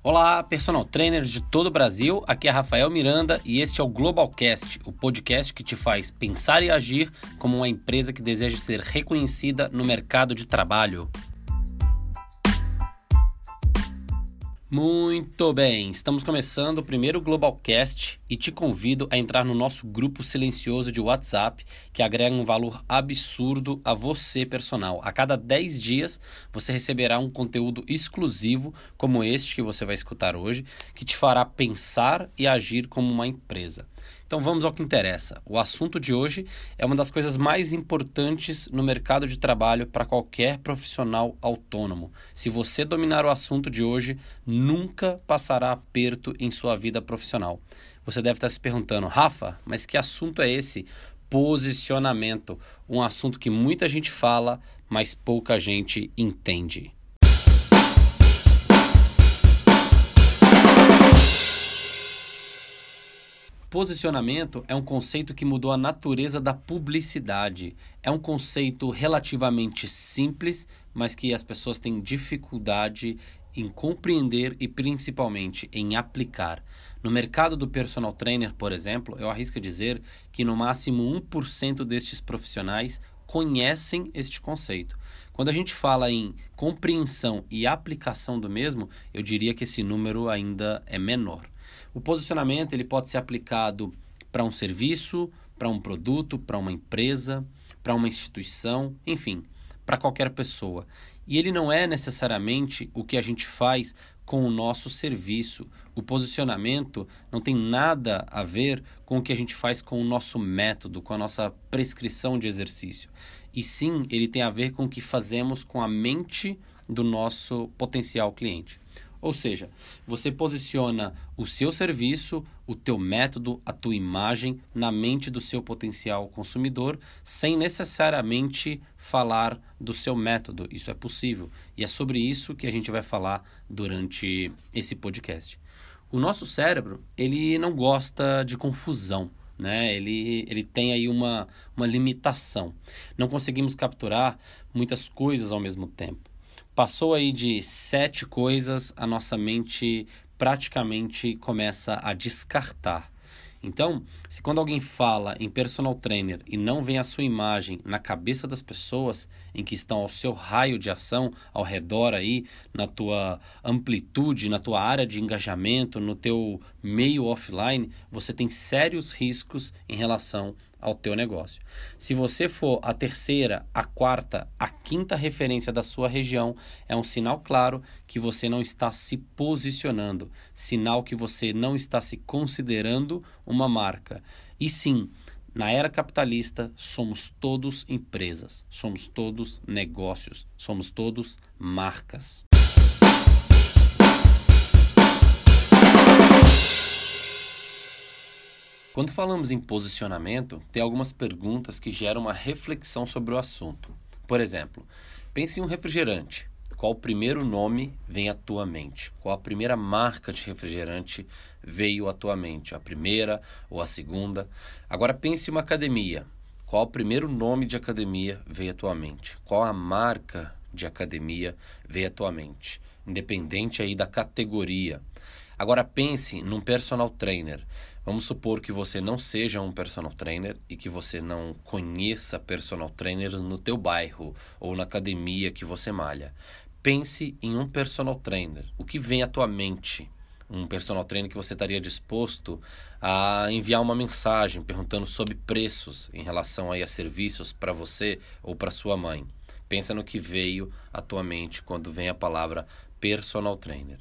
Olá, personal trainers de todo o Brasil. Aqui é Rafael Miranda e este é o Globalcast, o podcast que te faz pensar e agir como uma empresa que deseja ser reconhecida no mercado de trabalho. Muito bem, estamos começando o primeiro Globalcast e te convido a entrar no nosso grupo silencioso de WhatsApp que agrega um valor absurdo a você, personal. A cada 10 dias você receberá um conteúdo exclusivo como este que você vai escutar hoje, que te fará pensar e agir como uma empresa. Então vamos ao que interessa. O assunto de hoje é uma das coisas mais importantes no mercado de trabalho para qualquer profissional autônomo. Se você dominar o assunto de hoje, nunca passará aperto em sua vida profissional. Você deve estar se perguntando, Rafa, mas que assunto é esse? Posicionamento, um assunto que muita gente fala, mas pouca gente entende. Posicionamento é um conceito que mudou a natureza da publicidade. É um conceito relativamente simples, mas que as pessoas têm dificuldade em compreender e principalmente em aplicar. No mercado do personal trainer, por exemplo, eu arrisco dizer que no máximo 1% destes profissionais conhecem este conceito. Quando a gente fala em compreensão e aplicação do mesmo, eu diria que esse número ainda é menor. O posicionamento ele pode ser aplicado para um serviço, para um produto, para uma empresa, para uma instituição, enfim, para qualquer pessoa. E ele não é necessariamente o que a gente faz com o nosso serviço. O posicionamento não tem nada a ver com o que a gente faz com o nosso método, com a nossa prescrição de exercício. E sim, ele tem a ver com o que fazemos com a mente do nosso potencial cliente. Ou seja, você posiciona o seu serviço, o teu método, a tua imagem na mente do seu potencial consumidor, sem necessariamente falar do seu método. Isso é possível e é sobre isso que a gente vai falar durante esse podcast. O nosso cérebro, ele não gosta de confusão. Né? Ele, ele tem aí uma, uma limitação. Não conseguimos capturar muitas coisas ao mesmo tempo. Passou aí de sete coisas, a nossa mente praticamente começa a descartar. Então, se quando alguém fala em personal trainer e não vem a sua imagem na cabeça das pessoas em que estão ao seu raio de ação, ao redor aí, na tua amplitude, na tua área de engajamento, no teu meio offline, você tem sérios riscos em relação ao teu negócio. Se você for a terceira, a quarta, a quinta referência da sua região, é um sinal claro que você não está se posicionando, sinal que você não está se considerando uma marca. E sim, na era capitalista, somos todos empresas, somos todos negócios, somos todos marcas. Quando falamos em posicionamento, tem algumas perguntas que geram uma reflexão sobre o assunto. Por exemplo, pense em um refrigerante. Qual o primeiro nome vem à tua mente? Qual a primeira marca de refrigerante veio à tua mente? A primeira ou a segunda? Agora pense em uma academia. Qual o primeiro nome de academia veio à tua mente? Qual a marca de academia veio à tua mente? Independente aí da categoria. Agora pense num personal trainer. Vamos supor que você não seja um personal trainer e que você não conheça personal trainers no teu bairro ou na academia que você malha. Pense em um personal trainer. O que vem à tua mente? Um personal trainer que você estaria disposto a enviar uma mensagem perguntando sobre preços em relação aí a serviços para você ou para sua mãe. Pensa no que veio à tua mente quando vem a palavra personal trainer.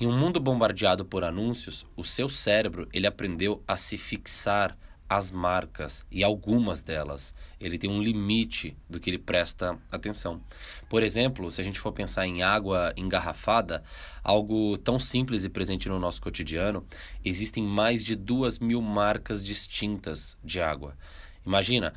Em um mundo bombardeado por anúncios, o seu cérebro ele aprendeu a se fixar as marcas e algumas delas. Ele tem um limite do que ele presta atenção. Por exemplo, se a gente for pensar em água engarrafada, algo tão simples e presente no nosso cotidiano, existem mais de duas mil marcas distintas de água. Imagina,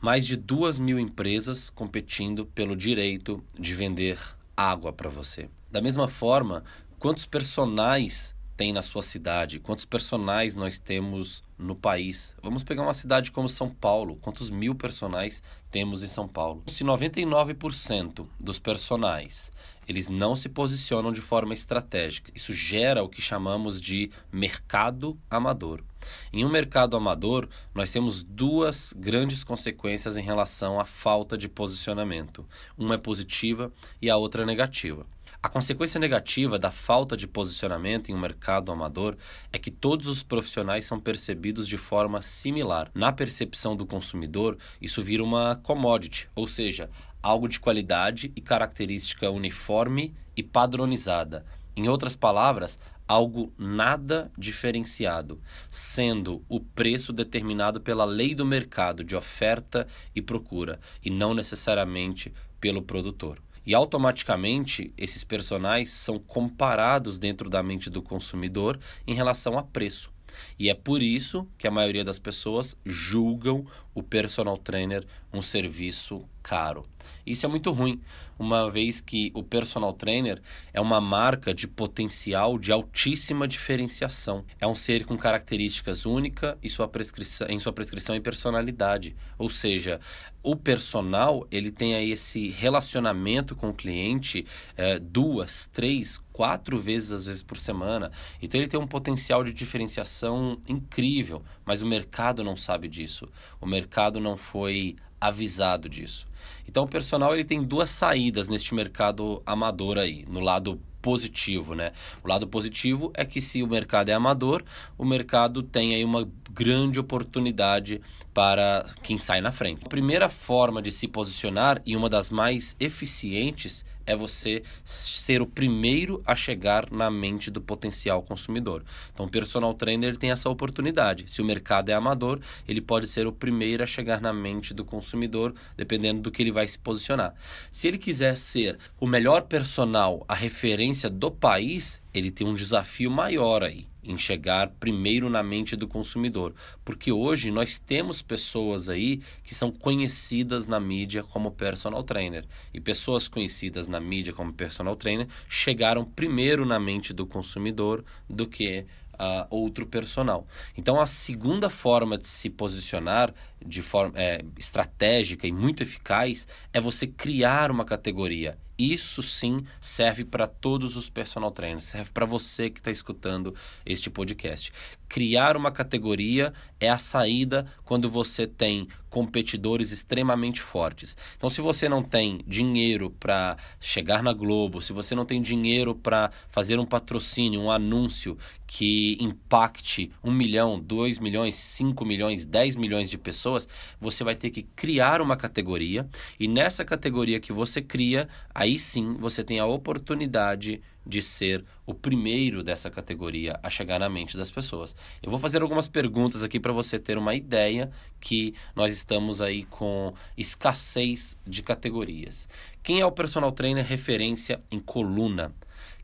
mais de duas mil empresas competindo pelo direito de vender água para você. Da mesma forma, quantos personagens tem na sua cidade? Quantos personagens nós temos no país? Vamos pegar uma cidade como São Paulo. Quantos mil personagens temos em São Paulo? Se 99% dos personagens eles não se posicionam de forma estratégica, isso gera o que chamamos de mercado amador. Em um mercado amador, nós temos duas grandes consequências em relação à falta de posicionamento. Uma é positiva e a outra é negativa. A consequência negativa da falta de posicionamento em um mercado amador é que todos os profissionais são percebidos de forma similar. Na percepção do consumidor, isso vira uma commodity, ou seja, algo de qualidade e característica uniforme e padronizada. Em outras palavras, algo nada diferenciado, sendo o preço determinado pela lei do mercado de oferta e procura e não necessariamente pelo produtor. E automaticamente esses personagens são comparados dentro da mente do consumidor em relação a preço. E é por isso que a maioria das pessoas julgam o personal trainer um serviço caro. Isso é muito ruim, uma vez que o personal trainer é uma marca de potencial de altíssima diferenciação. É um ser com características únicas em sua prescrição, em sua prescrição e personalidade. Ou seja, o personal ele tem aí esse relacionamento com o cliente é, duas, três, quatro vezes às vezes por semana. Então ele tem um potencial de diferenciação incrível, mas o mercado não sabe disso. O mercado não foi avisado disso. Então o personal ele tem duas saídas neste mercado amador aí, no lado positivo, né? O lado positivo é que se o mercado é amador, o mercado tem aí uma grande oportunidade para quem sai na frente. A primeira forma de se posicionar e uma das mais eficientes é você ser o primeiro a chegar na mente do potencial consumidor. Então, o personal trainer tem essa oportunidade. Se o mercado é amador, ele pode ser o primeiro a chegar na mente do consumidor, dependendo do que ele vai se posicionar. Se ele quiser ser o melhor personal, a referência do país, ele tem um desafio maior aí em chegar primeiro na mente do consumidor, porque hoje nós temos pessoas aí que são conhecidas na mídia como personal trainer e pessoas conhecidas na mídia como personal trainer chegaram primeiro na mente do consumidor do que uh, outro personal. Então, a segunda forma de se posicionar de forma é, estratégica e muito eficaz é você criar uma categoria. Isso sim serve para todos os personal trainers, serve para você que está escutando este podcast. Criar uma categoria é a saída quando você tem competidores extremamente fortes. Então, se você não tem dinheiro para chegar na Globo, se você não tem dinheiro para fazer um patrocínio, um anúncio que impacte um milhão, dois milhões, cinco milhões, dez milhões de pessoas, você vai ter que criar uma categoria e nessa categoria que você cria, aí sim você tem a oportunidade de ser o primeiro dessa categoria a chegar na mente das pessoas. Eu vou fazer algumas perguntas aqui para você ter uma ideia que nós estamos aí com escassez de categorias. Quem é o personal trainer referência em coluna?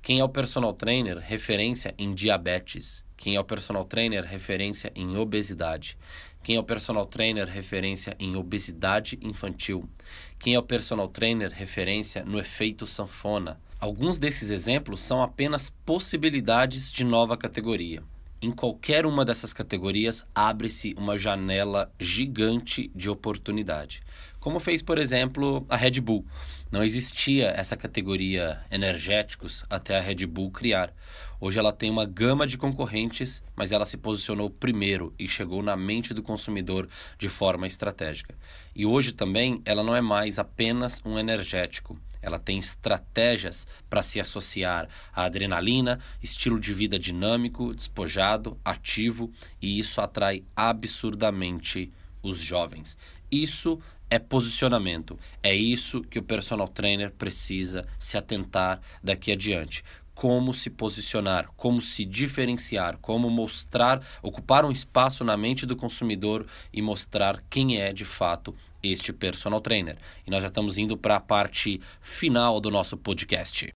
Quem é o personal trainer referência em diabetes? Quem é o personal trainer referência em obesidade? Quem é o personal trainer referência em obesidade infantil? Quem é o personal trainer referência no efeito sanfona? Alguns desses exemplos são apenas possibilidades de nova categoria. Em qualquer uma dessas categorias abre-se uma janela gigante de oportunidade. Como fez, por exemplo, a Red Bull. Não existia essa categoria energéticos até a Red Bull criar. Hoje ela tem uma gama de concorrentes, mas ela se posicionou primeiro e chegou na mente do consumidor de forma estratégica. E hoje também ela não é mais apenas um energético. Ela tem estratégias para se associar à adrenalina, estilo de vida dinâmico, despojado, ativo, e isso atrai absurdamente os jovens. Isso é posicionamento. É isso que o personal trainer precisa se atentar daqui adiante como se posicionar, como se diferenciar, como mostrar, ocupar um espaço na mente do consumidor e mostrar quem é de fato este personal trainer. E nós já estamos indo para a parte final do nosso podcast.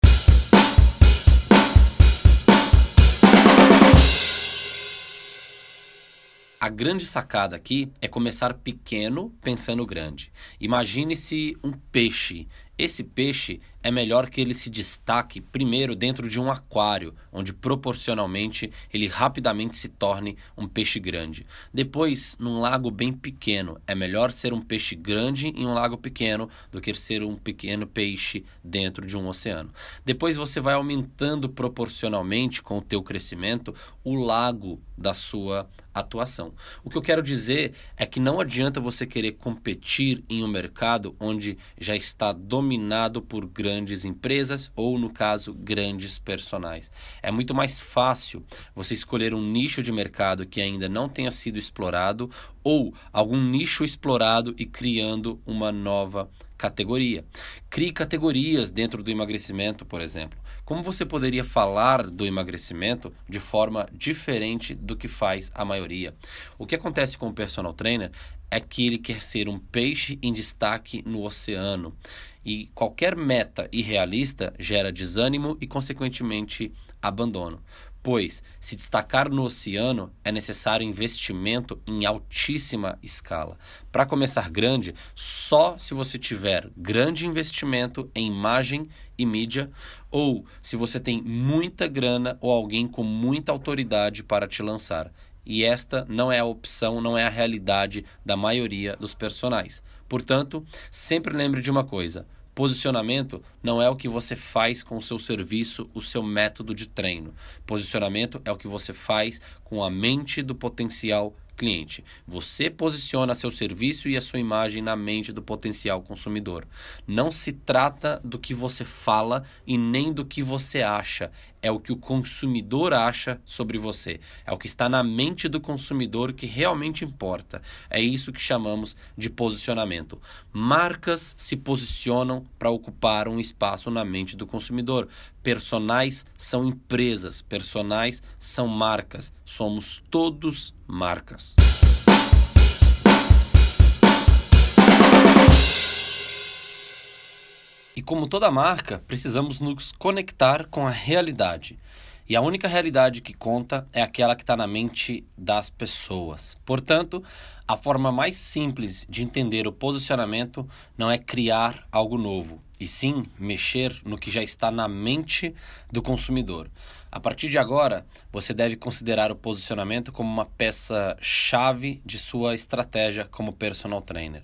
A grande sacada aqui é começar pequeno pensando grande. Imagine-se um peixe Esse peixe é melhor que ele se destaque primeiro dentro de um aquário, onde proporcionalmente ele rapidamente se torne um peixe grande. Depois, num lago bem pequeno. É melhor ser um peixe grande em um lago pequeno do que ser um pequeno peixe dentro de um oceano. Depois você vai aumentando proporcionalmente com o teu crescimento o lago da sua atuação. O que eu quero dizer é que não adianta você querer competir em um mercado onde já está dominado por grandes empresas ou, no caso, grandes personagens. É muito mais fácil você escolher um nicho de mercado que ainda não tenha sido explorado ou algum nicho explorado e criando uma nova categoria. Crie categorias dentro do emagrecimento, por exemplo. Como você poderia falar do emagrecimento de forma diferente do que faz a maioria? O que acontece com o personal trainer é que ele quer ser um peixe em destaque no oceano. E qualquer meta irrealista gera desânimo e, consequentemente, abandono pois se destacar no oceano é necessário investimento em altíssima escala. Para começar grande, só se você tiver grande investimento em imagem e mídia, ou se você tem muita grana ou alguém com muita autoridade para te lançar. E esta não é a opção, não é a realidade da maioria dos personagens. Portanto, sempre lembre de uma coisa: Posicionamento não é o que você faz com o seu serviço, o seu método de treino. Posicionamento é o que você faz com a mente do potencial cliente. Você posiciona seu serviço e a sua imagem na mente do potencial consumidor. Não se trata do que você fala e nem do que você acha. É o que o consumidor acha sobre você. É o que está na mente do consumidor que realmente importa. É isso que chamamos de posicionamento. Marcas se posicionam para ocupar um espaço na mente do consumidor. Personais são empresas, personais são marcas. Somos todos marcas. E como toda marca, precisamos nos conectar com a realidade. E a única realidade que conta é aquela que está na mente das pessoas. Portanto, a forma mais simples de entender o posicionamento não é criar algo novo, e sim mexer no que já está na mente do consumidor. A partir de agora, você deve considerar o posicionamento como uma peça-chave de sua estratégia como personal trainer.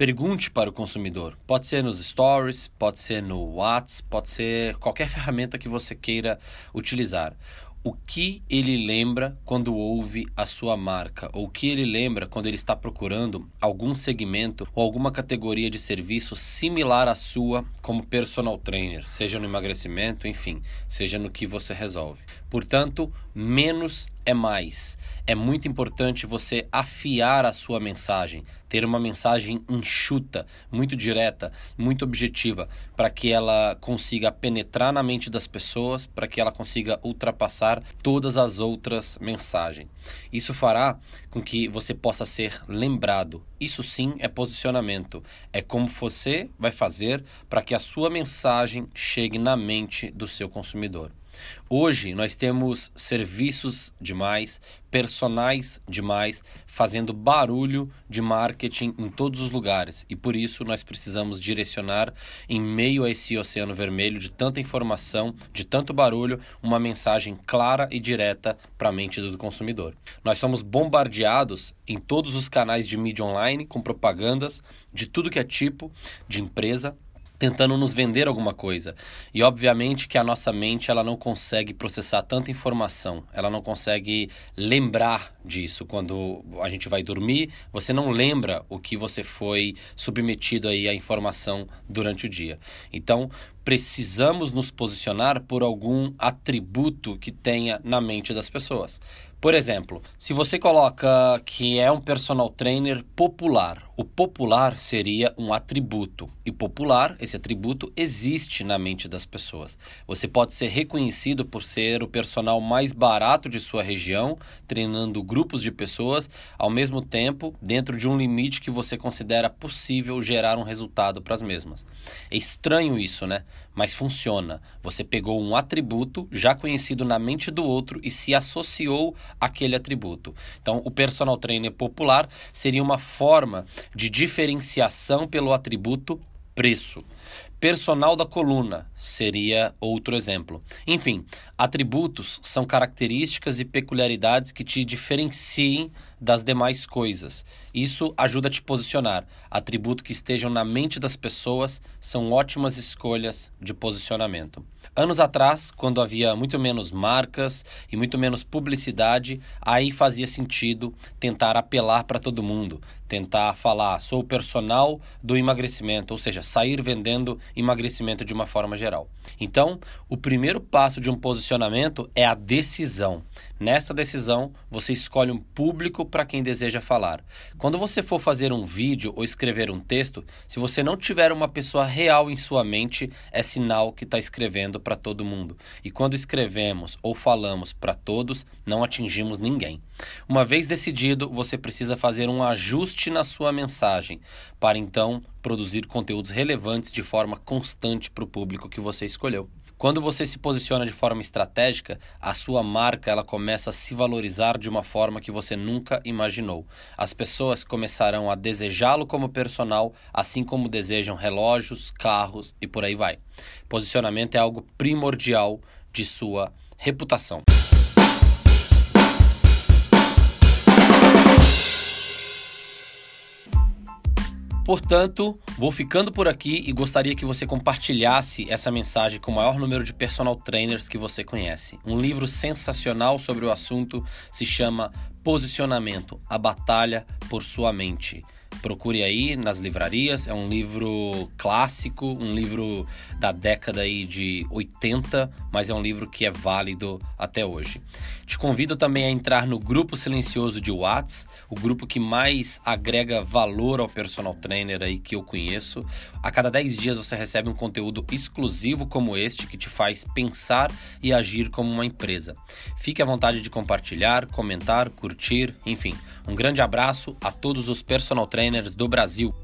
Pergunte para o consumidor. Pode ser nos stories, pode ser no WhatsApp, pode ser qualquer ferramenta que você queira utilizar o que ele lembra quando ouve a sua marca, ou o que ele lembra quando ele está procurando algum segmento ou alguma categoria de serviço similar à sua como personal trainer, seja no emagrecimento, enfim, seja no que você resolve. Portanto, menos é mais. É muito importante você afiar a sua mensagem, ter uma mensagem enxuta, muito direta, muito objetiva, para que ela consiga penetrar na mente das pessoas, para que ela consiga ultrapassar todas as outras mensagens. Isso fará com que você possa ser lembrado. Isso sim é posicionamento. É como você vai fazer para que a sua mensagem chegue na mente do seu consumidor. Hoje nós temos serviços demais, personagens demais, fazendo barulho de marketing em todos os lugares e por isso nós precisamos direcionar, em meio a esse oceano vermelho de tanta informação, de tanto barulho, uma mensagem clara e direta para a mente do consumidor. Nós somos bombardeados em todos os canais de mídia online com propagandas de tudo que é tipo de empresa tentando nos vender alguma coisa. E obviamente que a nossa mente ela não consegue processar tanta informação, ela não consegue lembrar disso. Quando a gente vai dormir, você não lembra o que você foi submetido aí à informação durante o dia. Então, precisamos nos posicionar por algum atributo que tenha na mente das pessoas. Por exemplo, se você coloca que é um personal trainer popular, o popular seria um atributo. E popular, esse atributo existe na mente das pessoas. Você pode ser reconhecido por ser o personal mais barato de sua região, treinando grupos de pessoas, ao mesmo tempo, dentro de um limite que você considera possível gerar um resultado para as mesmas. É estranho isso, né? Mas funciona. Você pegou um atributo já conhecido na mente do outro e se associou àquele atributo. Então, o personal trainer popular seria uma forma de diferenciação pelo atributo preço. Personal da coluna seria outro exemplo. Enfim, atributos são características e peculiaridades que te diferenciem das demais coisas. Isso ajuda a te posicionar. Atributos que estejam na mente das pessoas são ótimas escolhas de posicionamento. Anos atrás, quando havia muito menos marcas e muito menos publicidade, aí fazia sentido tentar apelar para todo mundo, tentar falar, sou o personal do emagrecimento, ou seja, sair vendendo emagrecimento de uma forma geral. Então, o primeiro passo de um posicionamento é a decisão. Nessa decisão, você escolhe um público para quem deseja falar. Quando você for fazer um vídeo ou escrever um texto, se você não tiver uma pessoa real em sua mente, é sinal que está escrevendo para todo mundo. E quando escrevemos ou falamos para todos, não atingimos ninguém. Uma vez decidido, você precisa fazer um ajuste na sua mensagem para então produzir conteúdos relevantes de forma constante para o público que você escolheu. Quando você se posiciona de forma estratégica, a sua marca ela começa a se valorizar de uma forma que você nunca imaginou. As pessoas começarão a desejá-lo como personal, assim como desejam relógios, carros e por aí vai. Posicionamento é algo primordial de sua reputação. Portanto, vou ficando por aqui e gostaria que você compartilhasse essa mensagem com o maior número de personal trainers que você conhece. Um livro sensacional sobre o assunto se chama Posicionamento A Batalha por Sua Mente. Procure aí nas livrarias, é um livro clássico, um livro da década aí de 80, mas é um livro que é válido até hoje. Te convido também a entrar no grupo silencioso de Whats, o grupo que mais agrega valor ao personal trainer aí que eu conheço. A cada 10 dias você recebe um conteúdo exclusivo como este que te faz pensar e agir como uma empresa. Fique à vontade de compartilhar, comentar, curtir, enfim. Um grande abraço a todos os personal trainers do Brasil.